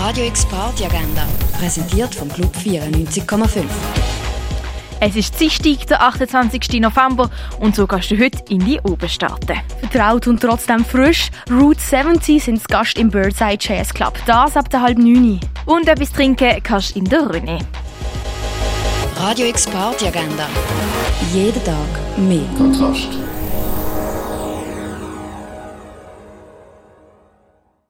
Radio X Party Agenda, präsentiert vom Club 94,5. Es ist Dienstag, der 28. November und so kannst du heute in die Oberstaaten. Vertraut und trotzdem frisch, Route 70 sind Gast im Birdside Jazz Club. Das ab der halb neun. Und etwas trinken kannst du in der Röne. Radio X Party Agenda. Jeden Tag mehr. Kontrast.